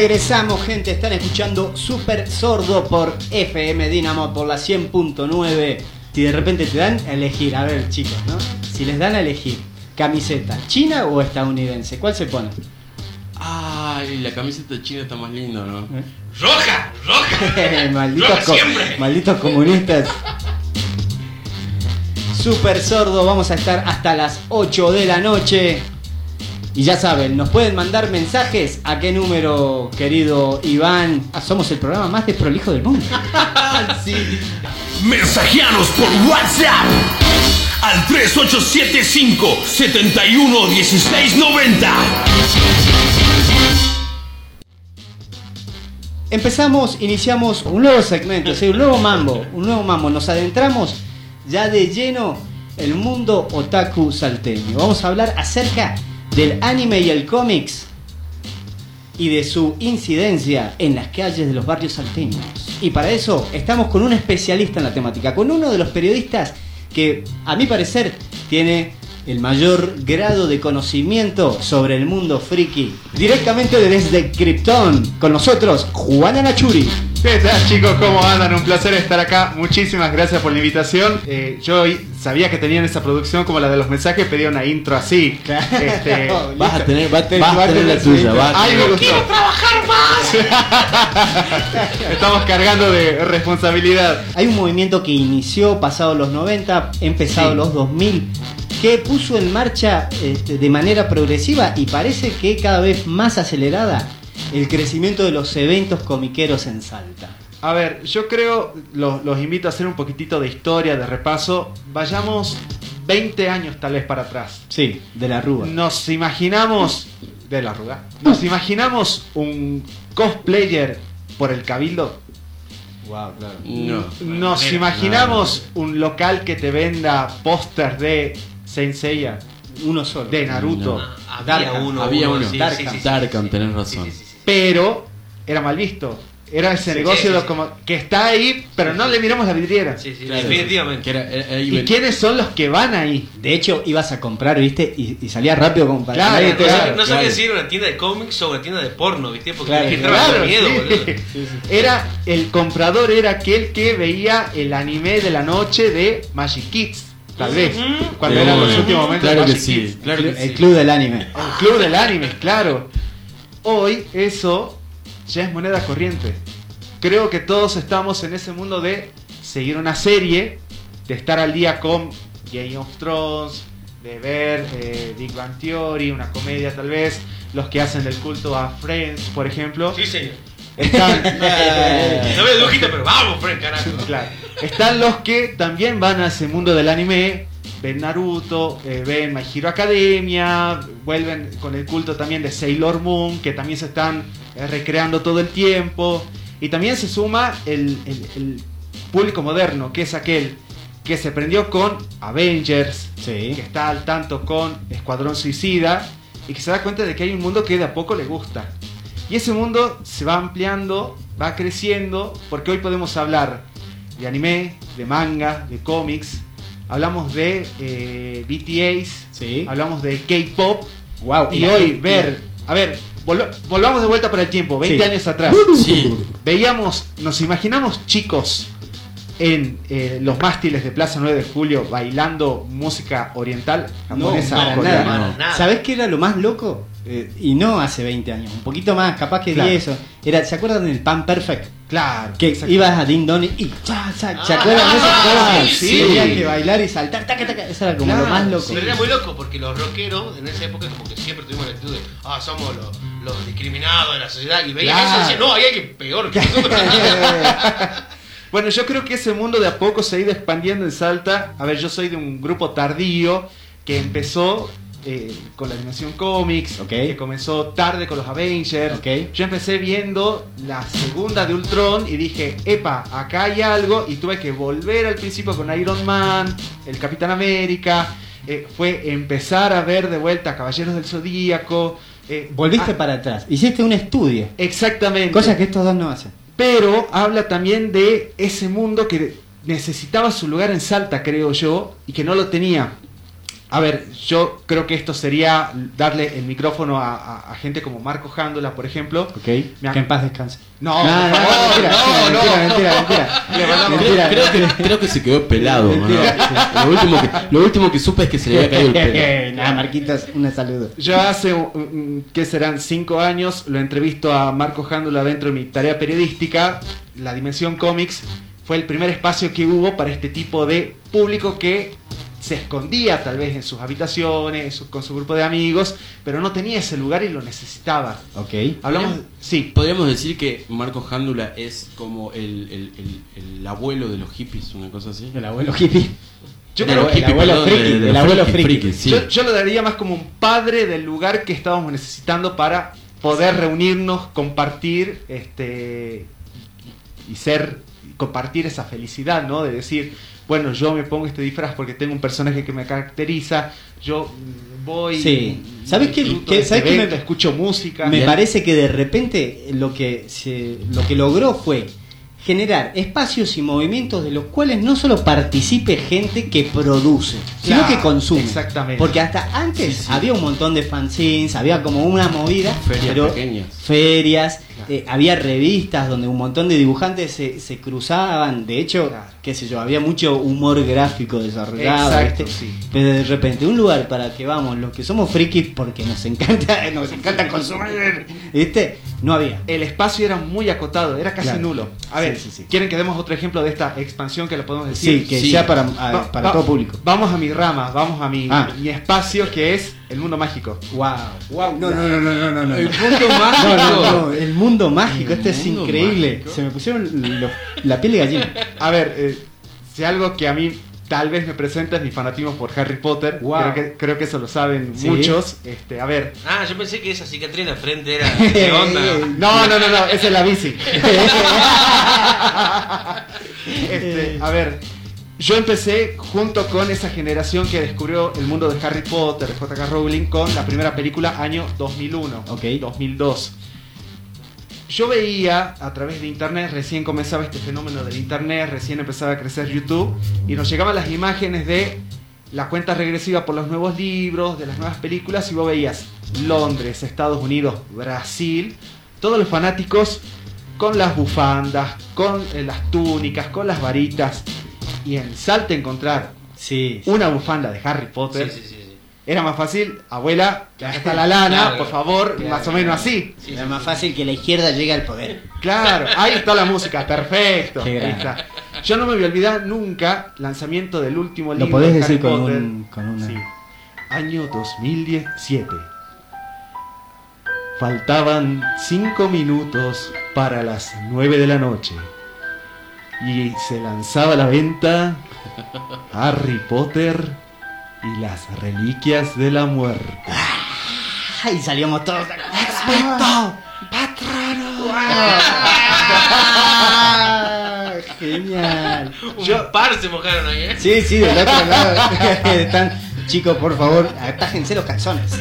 Regresamos, gente. Están escuchando Super Sordo por FM Dinamo por la 100.9. Si de repente te dan a elegir, a ver, chicos, ¿no? Si les dan a elegir camiseta, ¿china o estadounidense? ¿Cuál se pone? Ay, la camiseta china está más linda, ¿no? ¿Eh? ¡Roja! ¡Roja! malditos, Roja co- siempre. malditos comunistas. Super sordo, vamos a estar hasta las 8 de la noche. Y ya saben, nos pueden mandar mensajes. ¿A qué número, querido Iván? Ah, somos el programa más desprolijo del mundo. Mensajeanos por WhatsApp al 3875 71 16 90. Empezamos, iniciamos un nuevo segmento, sí, un nuevo mambo, un nuevo mambo. Nos adentramos ya de lleno el mundo otaku salteño. Vamos a hablar acerca del anime y el cómics y de su incidencia en las calles de los barrios salteños. Y para eso estamos con un especialista en la temática, con uno de los periodistas que a mi parecer tiene el mayor grado de conocimiento sobre el mundo friki. Directamente desde Krypton, con nosotros, Juana Nachuri. ¿Qué tal chicos? ¿Cómo andan? Un placer estar acá. Muchísimas gracias por la invitación. Eh, yo sabía que tenían esa producción como la de los mensajes, pedía una intro así. Este, Vas a tener, vas, a va a tener la tuya, vas Ay, me gustó. Estamos cargando de responsabilidad. Hay un movimiento que inició pasado los 90, empezado Sí. los 2000, que puso en marcha este, de manera progresiva y parece que cada vez más acelerada el crecimiento de los eventos comiqueros en Salta. A ver, yo creo, los, los invito a hacer un poquitito de historia, de repaso. Vayamos 20 años tal vez para atrás. Sí, de la Rúa. Nos imaginamos, de la arruga, nos imaginamos un cosplayer por el cabildo. Wow, claro. No. Nos manera. imaginamos un local que te venda pósters de Saint Seiya, Uno solo. de Naruto. No. Había Darkham. uno. Había uno, Darkham. sí, sí, sí, Darkham, tenés sí, razón. sí, sí, sí. Pero era mal visto. Era ese Sí, negocio sí, de sí. como que está ahí, pero no le miramos la vidriera. Sí, sí, Claro. definitivamente. Que era- era- ahí ¿Y quiénes son los que van ahí? De hecho, ibas a comprar, ¿viste? Y, y salía rápido como para Claro, nadie No, claro, no claro. sabía si era una tienda de cómics o una tienda de porno, ¿viste? Porque Claro, Claro, miedo, sí. boludo. Era el comprador era aquel que veía el anime de la noche de Magic Kids, tal vez, cuando Sí, eran los últimos momentos Claro que sí, Kids. claro que el sí. club del anime. El club del anime, claro. Hoy eso ya es moneda corriente. Creo que todos estamos en ese mundo de seguir una serie, de estar al día con Game of Thrones, de ver eh, Big Bang Theory, una comedia tal vez, los que hacen del culto a Friends, por ejemplo. Sí, señor. Están, No veo dibujito, pero vamos, Frank, carajo. Claro. Están los que también van a ese mundo del anime, ven Naruto, eh, ven My Hero Academia, vuelven con el culto también de Sailor Moon, que también se están recreando todo el tiempo. Y también se suma el, el- el público moderno, que es aquel que se prendió con Avengers, Sí. que está al tanto con Escuadrón Suicida y que se da cuenta de que hay un mundo que de a poco le gusta. Y ese mundo se va ampliando, va creciendo, porque hoy podemos hablar de anime, de manga, de cómics, hablamos de eh, BTAs, Sí. hablamos de K-pop, Wow. y hoy ver, a ver, volvamos de vuelta para el tiempo, 20 Sí. años atrás. Sí. Veíamos, nos imaginamos chicos en eh, los mástiles de Plaza 9 de Julio bailando música oriental, No, japonesa, para nada. Para nada. ¿Sabés qué era lo más loco? Eh, y no hace 20 años, un poquito más, capaz que Claro. 10 o- Era, ¿Se acuerdan del Pan Perfect? Claro. Que exacto. ibas a Ding Dong y cha, cha, ¿se Ah, acuerdan de esos juegos? sí, sí. Tenían que bailar y saltar, taca, taca. Eso era como Claro, lo más loco. Pero era muy loco porque los rockeros en esa época como que siempre tuvimos la actitud de ah, somos los, los discriminados de la sociedad y veían Claro. eso y decían, no, hay que peor que nosotros. Bueno, yo creo que ese mundo de a poco se ha ido expandiendo en Salta. A ver, yo soy de un grupo tardío que empezó eh, con la animación cómics, Ok. que comenzó tarde con los Avengers. Ok. Yo empecé viendo la segunda de Ultron y dije, epa, acá hay algo y tuve que volver al principio con Iron Man, el Capitán América. eh, fue empezar a ver de vuelta Caballeros del Zodíaco. eh, Volviste ah, para atrás. Hiciste un estudio. Exactamente. Cosa que estos dos no hacen. Pero habla también de ese mundo que necesitaba su lugar en Salta, creo yo, y que no lo tenía. A ver, yo creo que esto sería darle el micrófono a, a- a gente como Marco Jándola, por ejemplo. Ok, Me que en paz descanse. No, no, no, favor, mentira, no, mentira, no. mentira, mentira, mentira. Creo, creo que, creo que se quedó pelado. Lo último, que, lo último que supe es que se le había caído el pelo. Nada, Marquitas, un saludo. Yo hace, que serán cinco años, lo entrevisto a Marco Jándola dentro de mi tarea periodística. La Dimensión Comics fue el primer espacio que hubo para este tipo de público que se escondía tal vez en sus habitaciones, con su grupo de amigos, pero no tenía ese lugar y lo necesitaba. Ok. Hablamos, Podríamos- sí, Podríamos decir que Marco Jándula es como el, el- el- el abuelo de los hippies, una cosa así. El abuelo hippie. Yo creo que el abuelo friki, el abuelo friki, sí. yo, yo lo daría más como un padre del lugar que estábamos necesitando para poder reunirnos, compartir este y ser compartir esa felicidad, ¿no? De decir, bueno, yo me pongo este disfraz porque tengo un personaje que me caracteriza, yo voy, Sí. ¿Sabes qué- este sabes qué me- escucho música. Me Bien. parece que de repente lo que, se, lo que logró fue generar espacios y movimientos de los cuales no solo participe gente que produce, sino Claro, que consume. exactamente. Porque hasta antes Sí, sí. había un montón de fanzines, había como una movida, Ferias pero pequeñas. ferias, eh, había revistas donde un montón de dibujantes se, se cruzaban, de hecho, Claro. qué sé yo, había mucho humor gráfico desarrollado, Exacto, sí. pero de repente un lugar para que vamos los que somos frikis porque nos encanta, nos encanta consumir, ¿viste? No había. el espacio era muy acotado, era casi Claro. nulo. A ver, Sí, sí, sí. ¿quieren que demos otro ejemplo de esta expansión que lo podemos decir? Sí, que sea para, a- Va- para va- todo público. Vamos a mi rama, vamos a mi, Ah. mi espacio que es el mundo mágico. Wow, wow. No, no, no, no, no, no. no. El mundo mágico. No, no, no, el mundo mágico, El esto es increíble. mágico. Se me pusieron los- la piel de gallina. A ver, eh, si algo que a mí tal vez me presenta es mi fanatismo por Harry Potter. Wow. Creo, que, creo que eso lo saben Sí. muchos. Este, a ver. Ah, yo pensé que esa cicatriz en la frente era. ¿Qué onda? No, no, no, no, esa es la bici. Este, a ver, yo empecé junto con esa generación que descubrió el mundo de Harry Potter, de J.K. Rowling, con la primera película año 2001, Ok. 2002. Yo veía a través de internet, recién comenzaba este fenómeno del internet, recién empezaba a crecer YouTube, y nos llegaban las imágenes de la cuenta regresiva por los nuevos libros, de las nuevas películas, y vos veías Londres, Estados Unidos, Brasil, todos los fanáticos con las bufandas, con eh, las túnicas, con las varitas, y en Salta encontrar Sí. una bufanda de Harry Potter, sí. Era más fácil, abuela, acá está la lana, Claro, por favor, claro. más o menos así. Sí, Era sí, más sí. fácil que la izquierda llegue al poder. Claro, ahí está la música, perfecto. Ahí está. Yo no me voy a olvidar nunca lanzamiento del último libro. Lo podés de decir Harry con, Potter. un, con una. Sí. Año 2017. Faltaban 5 minutos para las 9 de la noche. Y se lanzaba a la venta Harry Potter y las reliquias de la muerte. ¡Ay! Salíamos todos. ¡Expecto! ¡Patrono! ¡Ah! Genial. Un Yo- par se mojaron ahí, ¿eh? Sí, sí, del otro lado. Están, chicos, por favor, atájense los calzones.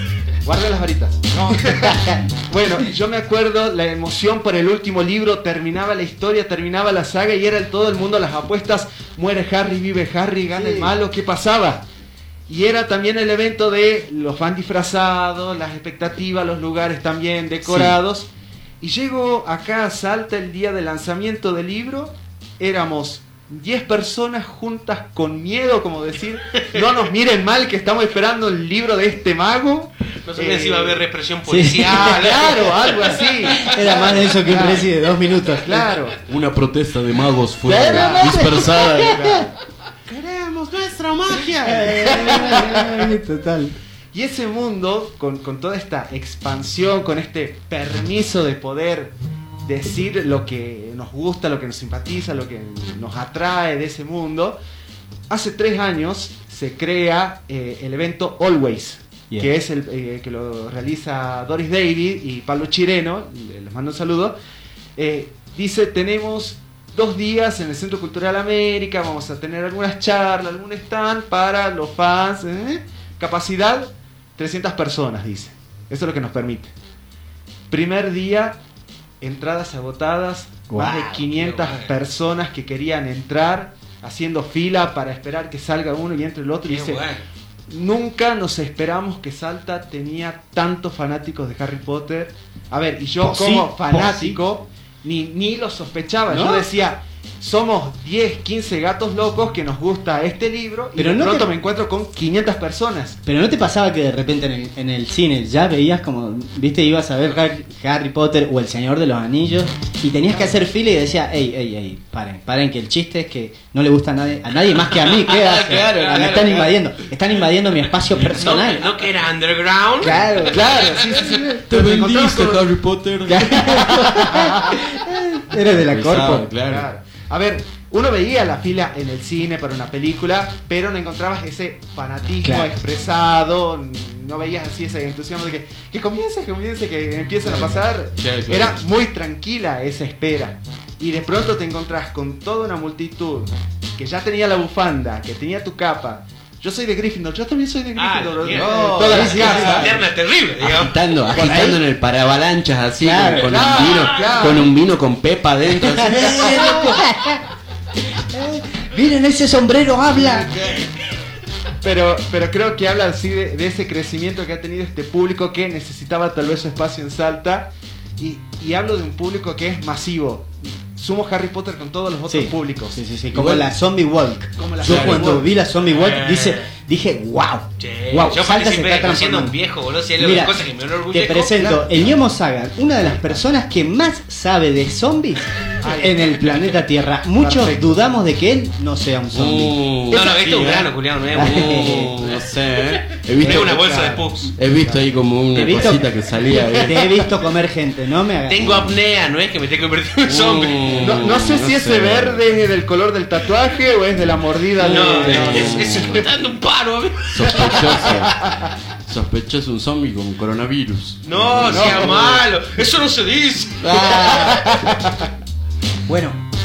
Guarda las varitas. Bueno, yo me acuerdo la emoción por el último libro, terminaba la historia, terminaba la saga y era el todo el mundo las apuestas, muere Harry, vive Harry, gana Sí. el malo, ¿qué pasaba? Y era también el evento de los fans disfrazados, las expectativas, los lugares también decorados. Y llego acá a Salta el día del lanzamiento del libro, éramos 10 personas juntas con miedo, como decir, no nos miren mal que estamos esperando el libro de este mago. No sabía Eh, si iba a haber represión sí. policial. Claro, algo así. Era más de eso que un Claro. presi de dos minutos. Claro. Una protesta de magos fue Claro. dispersada. ¡Queremos nuestra magia! Total. Y ese mundo, con, con toda esta expansión, con este permiso de poder decir lo que nos gusta, lo que nos simpatiza, lo que nos atrae de ese mundo, hace tres años se crea eh, el evento Always, que es el eh, que lo realiza Doris David y Pablo Chireno, les mando un saludo. Eh, dice, tenemos dos días en el Centro Cultural América, vamos a tener algunas charlas, algún stand para los fans. ¿eh? Capacidad 300 personas, dice. Eso es lo que nos permite. Primer día, entradas agotadas, más de Guau, 500 qué bueno. personas que querían entrar, haciendo fila para esperar que salga uno y entre el otro. Y dice, bueno. nunca nos esperamos que Salta tenía tantos fanáticos de Harry Potter. A ver, y yo como fanático ni, ni lo sospechaba. ¿No? Yo decía, somos 10, 15 gatos locos que nos gusta este libro y Pero de no pronto te- me encuentro con 500 personas. Pero no te pasaba que de repente en el, en el cine ya veías como, viste, ibas a ver Harry, Potter o El Señor de los Anillos y tenías que hacer fila y decía, ey, ey, ey, paren, paren, que el chiste es que no le gusta a nadie, a nadie más que a mí, ¿qué hace? Claro, claro, me están claro. invadiendo, están invadiendo mi espacio personal. no que era underground. Claro, Claro, sí, sí, sí. Te vendiste, con- Harry Potter. Eres de la corpo. claro. Claro. A ver, uno veía la fila en el cine para una película, pero no encontrabas ese fanatismo Claro. expresado, no veías así ese entusiasmo de que, que comience, que comience, que empiecen a pasar. Era muy tranquila esa espera. Y de pronto te encontrás con toda una multitud que ya tenía la bufanda, que tenía tu capa. Yo soy de Gryffindor, yo también soy de Ah, Gryffindor. Eh, No, todas las casas. Interna terrible, digamos. Agitando, agitando en el paravalanchas así, Claro, con, con claro, un vino, claro. con un vino con pepa adentro. así. Miren, ese sombrero habla. Pero, pero creo que habla así de, de ese crecimiento que ha tenido este público que necesitaba tal vez su espacio en Salta. Y, y hablo de un público que es masivo. Sumo Harry Potter con todos los otros Sí, públicos. Sí, sí, sí, como Igual- la Zombie Walk. Como la Yo Zombie cuando Walk. vi la Zombie Walk Eh. dice, dije, wow. Che, wow, yo Salta se está haciendo un transformando. viejo, boludo. Si hay Mira, cosas que me Te presento el Ñomo Sagan, una de las personas que más sabe de zombies. En el planeta Tierra. Muchos Perfecto. dudamos de que él no sea un zombie. Uh, No, no, sí, esto es un ¿eh? grano, culiado, no es Uh, no sé, ¿eh? He no visto, es una bolsa de pugs. he visto ahí como una visto- cosita que salía ahí. Te he visto comer gente, no me hagas. Tengo apnea, no es que me tengo que convertir en zombie. Uh, No, no sé si no ese verde es del color del tatuaje o es de la mordida No, de. es, es, es que me está dando un paro, amigo. Sospechoso. Sospechoso un zombie con coronavirus. No, sea malo. Eso no se dice. Bueno,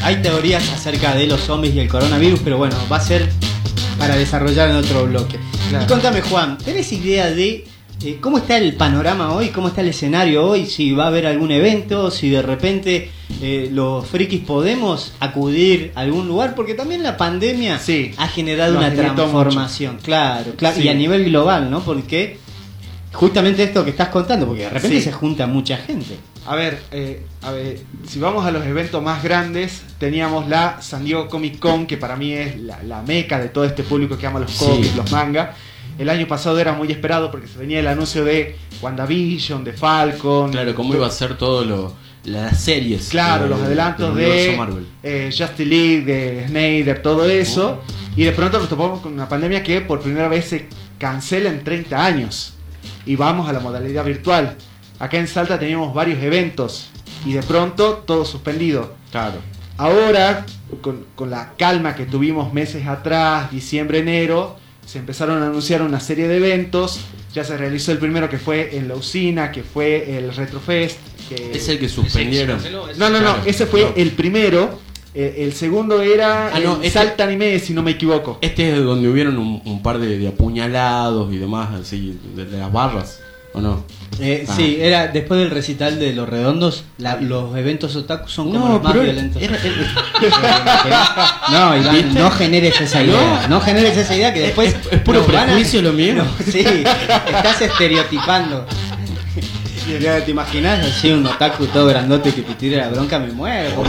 hay teorías acerca de los zombies y el coronavirus, pero bueno, va a ser para desarrollar en otro bloque. Claro. Y contame, Juan, ¿tenés idea de eh, cómo está el panorama hoy? ¿Cómo está el escenario hoy? Si va a haber algún evento, si de repente eh, los frikis podemos acudir a algún lugar, porque también la pandemia Sí, ha generado una transformación, claro, claro, Sí. y a nivel global, ¿no? Porque justamente esto que estás contando, porque de repente Sí. se junta mucha gente. A ver, eh, a ver, si vamos a los eventos más grandes, teníamos la San Diego Comic Con, que para mí es la, la meca de todo este público que ama los Sí. cómics, los mangas. El año pasado era muy esperado porque se venía el anuncio de WandaVision, de Falcon. Claro, cómo iba a ser todo lo las series. Claro, de- los adelantos de Marvel. eh, Justice League, de Snyder, todo eso. Y de pronto nos topamos con una pandemia que por primera vez se cancela en 30 años. Y vamos a la modalidad virtual. Acá en Salta teníamos varios eventos y de pronto todo suspendido. Claro. Ahora, con, con la calma que tuvimos meses atrás, diciembre, enero, se empezaron a anunciar una serie de eventos. Ya se realizó el primero que fue en la usina, que fue el Retrofest. Que... Es el que suspendieron. No, no, no, ese fue el primero. Eh, el segundo era Ah, no, el este- Salta Anime, si no me equivoco. Este es donde hubieron un, un par de, de apuñalados y demás, así, de, de las barras, ¿o no? Eh, Ah. Sí, era después del recital de los redondos, la- los eventos otaku son como los más violentos. era- no, Iván, ¿Viste? no generes esa idea. No, generes esa idea que después. Es- es puro a- prejuicio lo mío. No, sí, estás estereotipando. ¿Te imaginas así un otaku todo grandote que te tire la bronca? Me muero.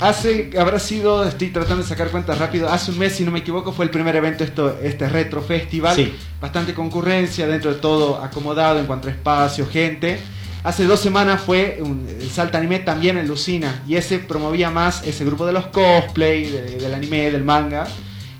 Hace, habrá sido, estoy tratando de sacar cuentas rápido, hace un mes, si no me equivoco, fue el primer evento, esto, este Retro Festival. Sí. Bastante concurrencia, dentro de todo acomodado en cuanto a espacio, gente. Hace dos semanas fue un, el Salta Anime también en Lucina, y ese promovía más ese grupo de los cosplay, de- del anime, del manga.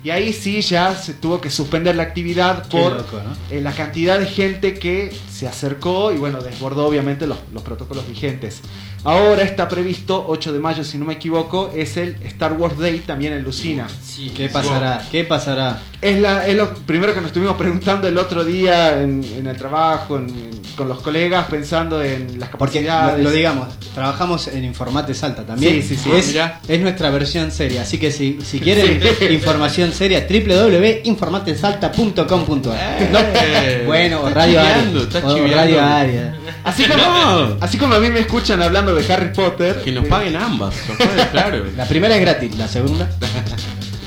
Y ahí sí ya se tuvo que suspender la actividad por loco, ¿no? eh, la cantidad de gente que se acercó y bueno, desbordó obviamente los, los protocolos vigentes. Ahora está previsto, 8 de mayo si no me equivoco, es el Star Wars Day también en Lucina. ¿Qué pasará? ¿Qué pasará? Es, la, es lo primero que nos estuvimos preguntando el otro día en, en el trabajo, en- en- con los colegas, pensando en las Porque lo, capacidades. lo digamos, trabajamos en Informate Salta también. Sí, sí, sí. Es, Mirá. es nuestra versión seria. Así que si, si quieren Sí. información seria, www.informatesalta.com.ar. No, Bueno, o está Radio Aria. está o chiveando. Radio Aria. Así como, No. así como a mí me escuchan hablando de Harry Potter. Que nos eh, paguen ambas, claro. La primera es gratis, la segunda.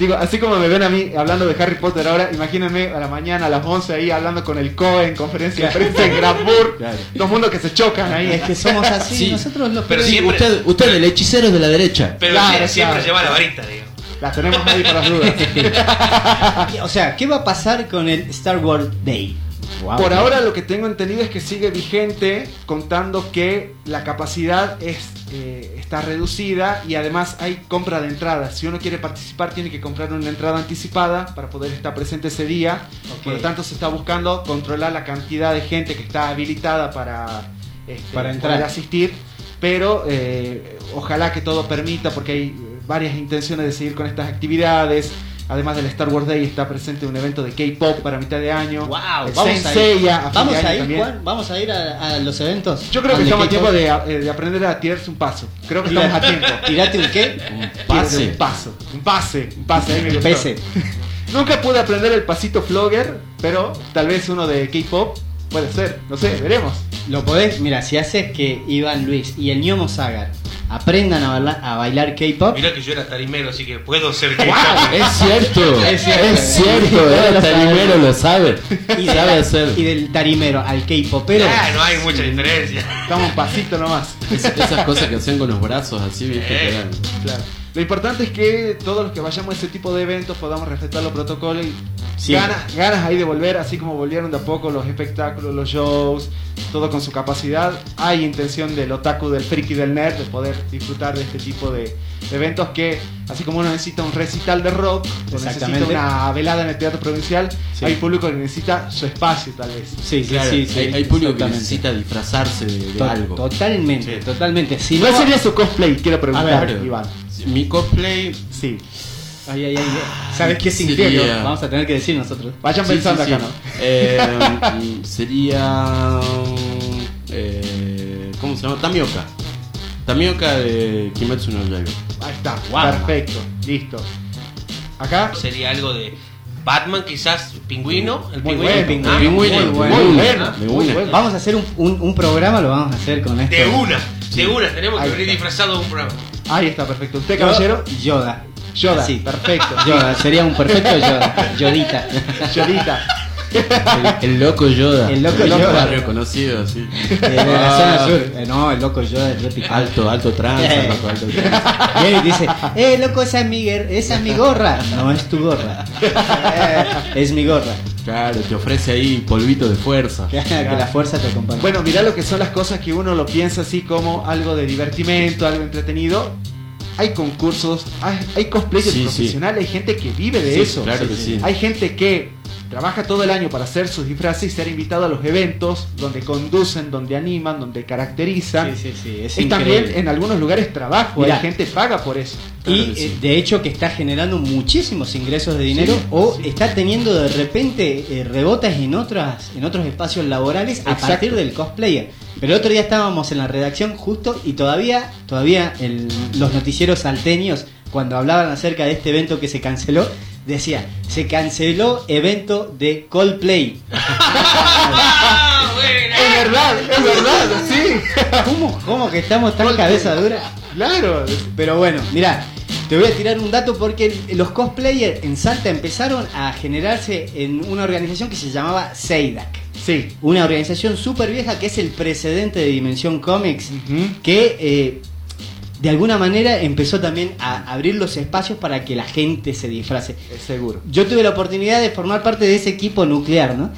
Digo, así como me ven a mí hablando de Harry Potter ahora, imagínense a la mañana a las 11 ahí hablando con el COE en conferencia de prensa en Grafburg. Claro. Dos mundos que se chocan ahí. Es que somos así, Sí. nosotros los Pero siempre- usted, usted el hechicero de la derecha. Pero Claro, siempre claro. lleva la varita, digamos. Las tenemos ahí por las dudas. O sea, ¿qué va a pasar con el Star Wars Day? Wow. Por ahora lo que tengo entendido es que sigue vigente, contando que la capacidad es, eh, está reducida y además hay compra de entradas. Si uno quiere participar tiene que comprar una entrada anticipada para poder estar presente ese día. Por lo tanto se está buscando controlar la cantidad de gente que está habilitada para, este, Para entrar. poder asistir. Pero eh, ojalá que todo permita porque hay eh, varias intenciones de seguir con estas actividades. Además del Star Wars Day está presente un evento de K-pop para mitad de año. Wow, vamos Saint a ir. A Vamos a ir. Juan, vamos a ir a, a los eventos. Yo creo que estamos a tiempo de, eh, de aprender a tirarse un paso. Creo que estamos a tiempo. Tirate un qué? Un pase. Un paso. Un pase. Un pase. ahí me gustó. Pese. Nunca pude aprender el pasito flogger, pero tal vez uno de K-pop puede ser. No sé, veremos. Lo podés, mira, si haces que Iván Luis y el Ñomo Sagar aprendan a bailar, a bailar K-pop, Mirá que yo era tarimero, así que puedo ser Es cierto, Es es cierto. cierto, Él el tarimero lo sabe. y, sabe hacer. y del tarimero al K-popero, Ah, no hay mucha diferencia. Estamos un pasito nomás. Es- esas cosas que hacen con los brazos así, viste, Eh. que eran- Claro. Lo importante es que todos los que vayamos a ese tipo de eventos podamos respetar los protocolos y Siempre. ganas, ganas ahí de volver, así como volvieron de a poco los espectáculos, los shows, todo con su capacidad. Hay intención del otaku, del friki, del nerd de poder disfrutar de este tipo de, eventos que, así como uno necesita un recital de rock, o necesita una velada en el teatro provincial, Sí. hay público que necesita su espacio tal vez. sí, sí, Claro, sí, sí, hay, hay público que necesita disfrazarse de, de To- algo. Totalmente, Sí. totalmente. Si ¿Cuál no- sería su cosplay? Quiero preguntar, Claro. Iván. Mi cosplay Sí. Ay, ay, ay. ¿Sabes qué Sería- significa? Vamos a tener que decir nosotros. Vayan Sí, pensando sí, acá. ¿no? Eh, sería. eh, ¿Cómo se llama? Tamioka. Tamioka de Kimetsu no Yaiba. Ahí está, perfecto, listo. Acá, Sería algo de Batman, quizás, pingüino. El Muy pingüino. bueno, pingüino. Ah, Pingüino, muy bueno. muy bueno, de muy una. bueno. Vamos a hacer un, un- un programa, lo vamos a hacer con esto. De una, de una. Tenemos que venir de un programa. Ahí está, perfecto. ¿Usted, caballero? Yoda. Yoda, Sí. perfecto. Yoda, sería un perfecto Yoda. Yodita. Yodita. El, el loco Yoda. El loco el Yoda. barrio conocido, así. Eh, de la Ah, zona sur. Eh, no, el loco Yoda es re picante. Alto, alto tranza, Eh. loco, alto tranza. Viene y dice, eh, loco, esa es mi, guer- esa es mi gorra. No es tu gorra. Eh, es mi gorra. Claro, te ofrece ahí polvito de fuerza. que la fuerza te acompañe. Bueno, mirá lo que son las cosas que uno lo piensa así como algo de divertimento, algo entretenido. Hay concursos, hay, hay cosplayers Sí, sí. profesionales, hay gente que vive de Sí, eso. claro que sí. Hay gente que trabaja todo el año para hacer sus disfraces y ser invitado a los eventos donde conducen, donde animan, donde caracterizan. Sí, sí, sí, es y también en algunos lugares trabajo, Mirá. hay gente que paga por eso. Claro Y sí. eh, de hecho que está generando muchísimos ingresos de dinero Sí, o sí. está teniendo de repente eh, rebotes en otras en otros espacios laborales a Exacto. partir del cosplayer. Pero el otro día estábamos en la redacción justo y todavía todavía el- los noticieros salteños cuando hablaban acerca de este evento que se canceló decía se canceló evento de Coldplay. ¡Ah! Es verdad, es verdad, sí. ¿Cómo, cómo que estamos tan Coldplay. cabeza dura? Claro. Pero bueno, mira, te voy a tirar un dato porque los cosplayers en Salta empezaron a generarse en una organización que se llamaba Seidak. Sí. Una organización súper vieja que es el precedente de Dimensión Comics, que eh, de alguna manera empezó también a abrir los espacios para que la gente se disfrace. Es seguro. Yo tuve la oportunidad de formar parte de ese equipo nuclear, ¿no?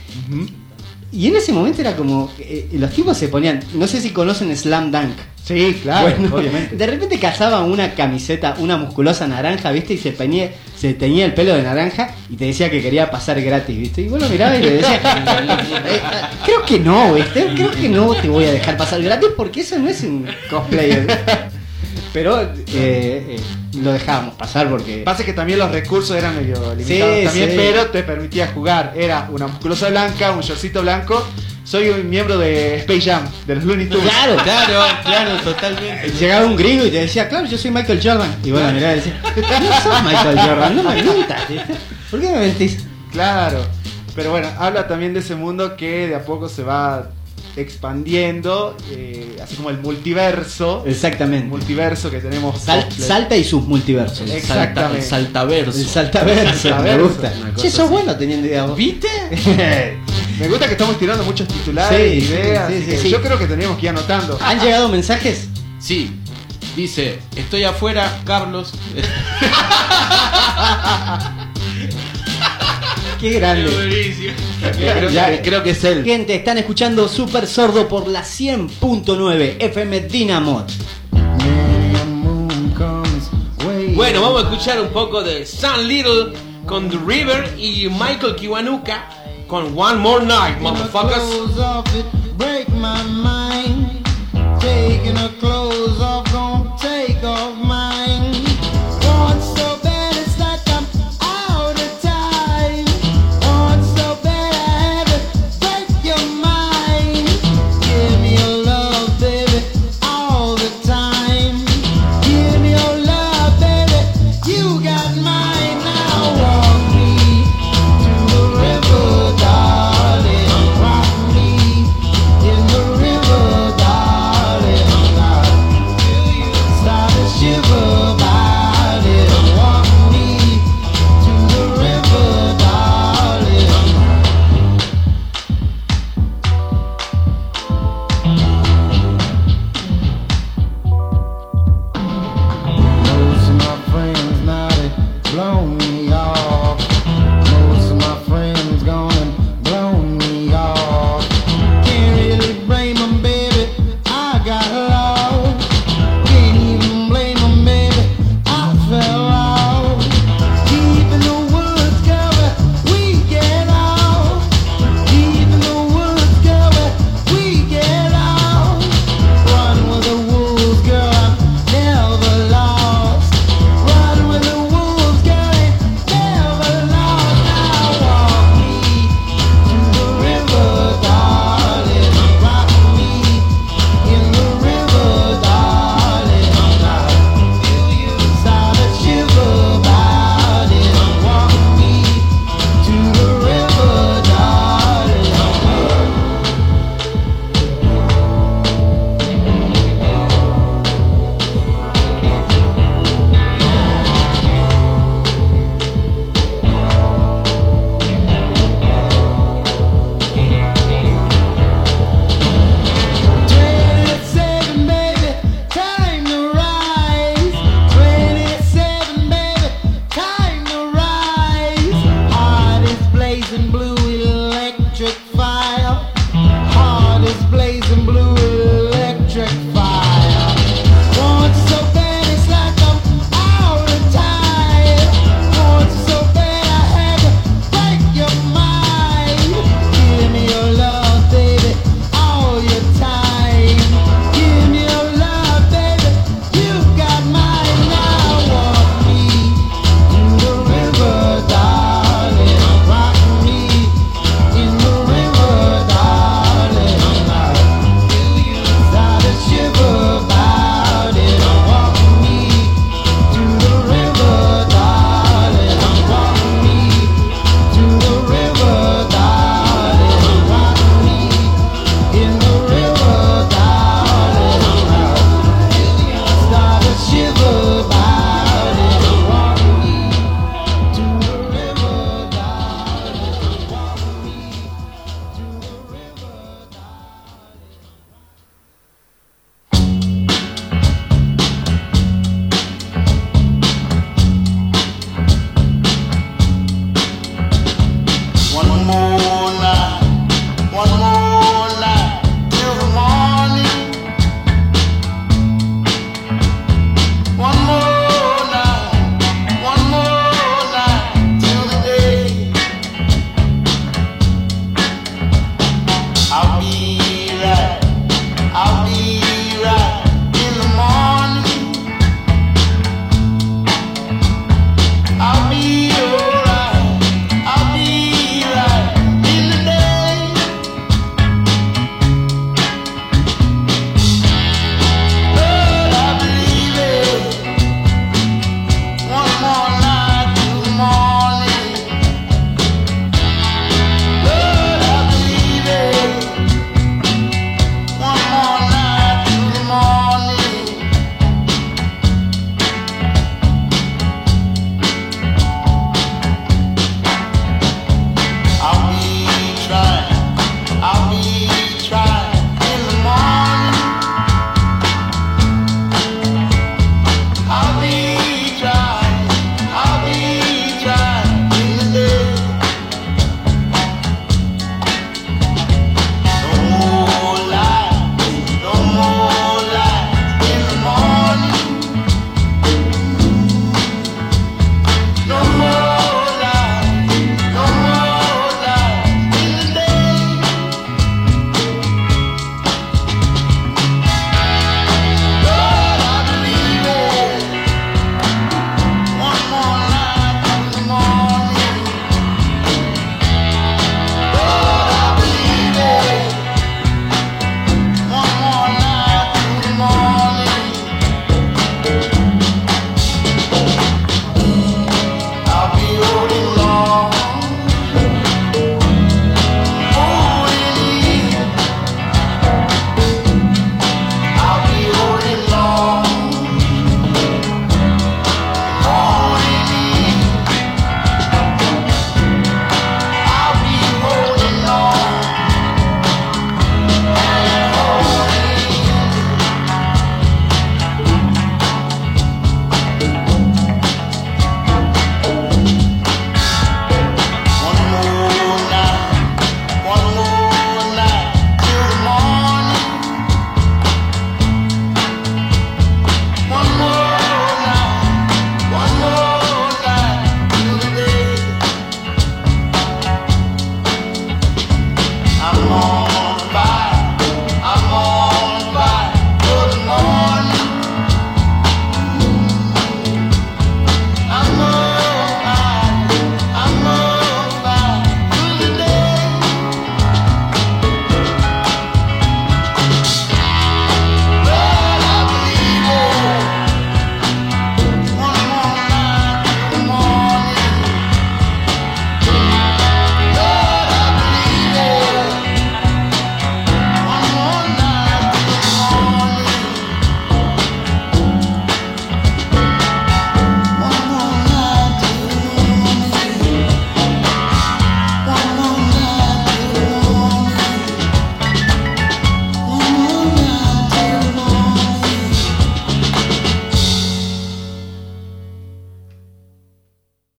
Y en ese momento era como, eh, los tipos se ponían, no sé si conocen Slam Dunk. Sí, claro, Bueno, obviamente. De repente cazaba una camiseta, una musculosa naranja, ¿viste? Y se peñía, se teñía el pelo de naranja y te decía que quería pasar gratis, ¿viste? Y vos lo mirabas y le decías, "Eh, creo que no, ¿viste? Creo que no te voy a dejar pasar gratis porque eso no es un cosplayer. Pero eh, eh, lo dejábamos pasar porque... Pasa que también los recursos eran medio limitados Sí, también, sí. pero te permitía jugar. Era una musculosa blanca, un shortcito blanco. Soy un miembro de Space Jam, de los Looney Tunes. Claro, Claro, claro, totalmente. Llegaba un gringo y te decía, claro, yo soy Michael Jordan. Y bueno, mirá, decía, no sos Michael Jordan, no me mientas. ¿Por qué me mentís? Claro. Pero bueno, habla también de ese mundo que de a poco se va expandiendo, eh, así como el multiverso. El Exactamente. multiverso que tenemos. Sal- salta y sus multiversos. Exactamente. salta, el saltaverso. El saltaverso, me gusta. Che, sos así. bueno teniendo idea vos. ¿Viste? Me gusta que estamos tirando muchos titulares, Sí, ideas. sí, así sí, que sí. Yo creo que teníamos que ir anotando. ¿Han llegado mensajes? Sí. Dice, estoy afuera, Carlos. Qué grande. creo, Ya. que, creo que es él. Gente, están escuchando Super Sordo por la 100.9 FM Dynamo. Bueno, vamos a escuchar un poco de Sun Little con The River y Michael Kiwanuka con One More Night, motherfuckers.